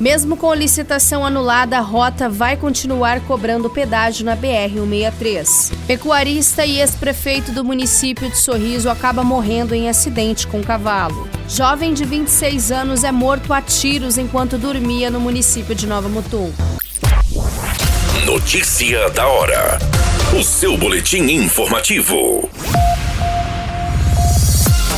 Mesmo com licitação anulada, a rota vai continuar cobrando pedágio na BR-163. Pecuarista e ex-prefeito do município de Sorriso acaba morrendo em acidente com cavalo. Jovem de 26 anos é morto a tiros enquanto dormia no município de Nova Mutum. Notícia da hora. O seu boletim informativo.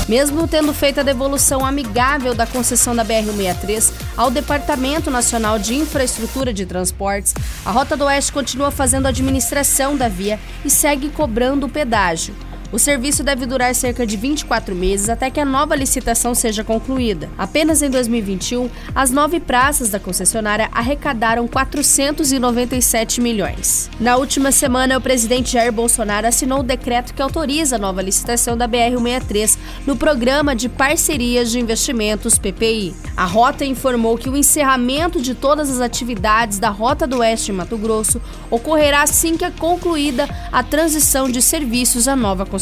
Mesmo tendo feito a devolução amigável da concessão da BR-163 ao Departamento Nacional de Infraestrutura de Transportes, a Rota do Oeste continua fazendo a administração da via e segue cobrando o pedágio. O serviço deve durar cerca de 24 meses até que a nova licitação seja concluída. Apenas em 2021, as nove praças da concessionária arrecadaram 497 milhões. Na última semana, o presidente Jair Bolsonaro assinou o decreto que autoriza a nova licitação da BR-163 no Programa de Parcerias de Investimentos PPI. A rota informou que o encerramento de todas as atividades da Rota do Oeste em Mato Grosso ocorrerá assim que é concluída a transição de serviços à nova concessionária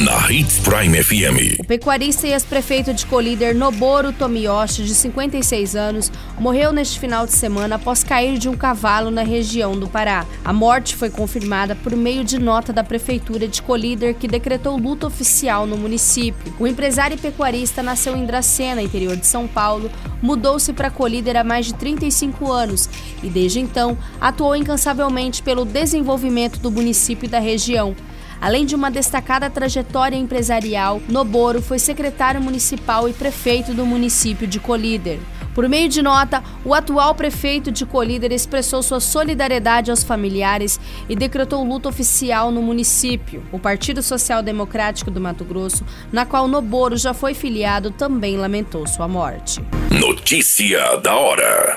na Hits Prime FM. O pecuarista e ex-prefeito de Colíder Noboru Tomiyoshi, de 56 anos, morreu neste final de semana após cair de um cavalo na região do Pará. A morte foi confirmada por meio de nota da prefeitura de Colíder, que decretou luta oficial no município. O empresário e pecuarista nasceu em Dracena, interior de São Paulo, mudou-se para Colíder há mais de 35 anos e desde então atuou incansavelmente pelo desenvolvimento do município e da região. Além de uma destacada trajetória empresarial, Noboro foi secretário municipal e prefeito do município de Colíder. Por meio de nota, o atual prefeito de Colíder expressou sua solidariedade aos familiares e decretou luta oficial no município. O Partido Social Democrático do Mato Grosso, na qual Noboro já foi filiado, também lamentou sua morte. Notícia da hora.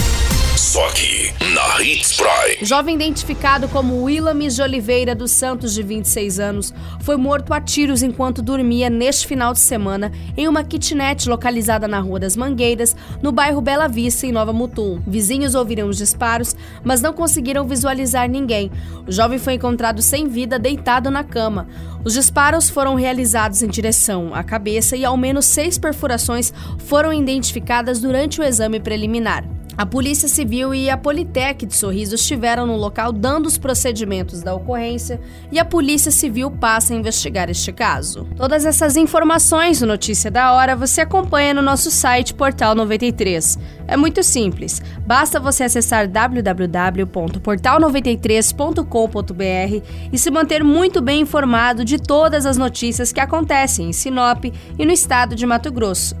Só aqui, na Hits Prime. Jovem identificado como Willamis de Oliveira dos Santos, de 26 anos, foi morto a tiros enquanto dormia neste final de semana em uma kitnet localizada na Rua das Mangueiras, no bairro Bela Vista, em Nova Mutum. Vizinhos ouviram os disparos, mas não conseguiram visualizar ninguém. O jovem foi encontrado sem vida, deitado na cama. Os disparos foram realizados em direção à cabeça e ao menos seis perfurações foram identificadas durante o exame preliminar. A Polícia Civil e a Politec de Sorriso estiveram no local dando os procedimentos da ocorrência e a Polícia Civil passa a investigar este caso. Todas essas informações no Notícia da Hora você acompanha no nosso site Portal 93. É muito simples, basta você acessar www.portal93.com.br e se manter muito bem informado de todas as notícias que acontecem em Sinop e no estado de Mato Grosso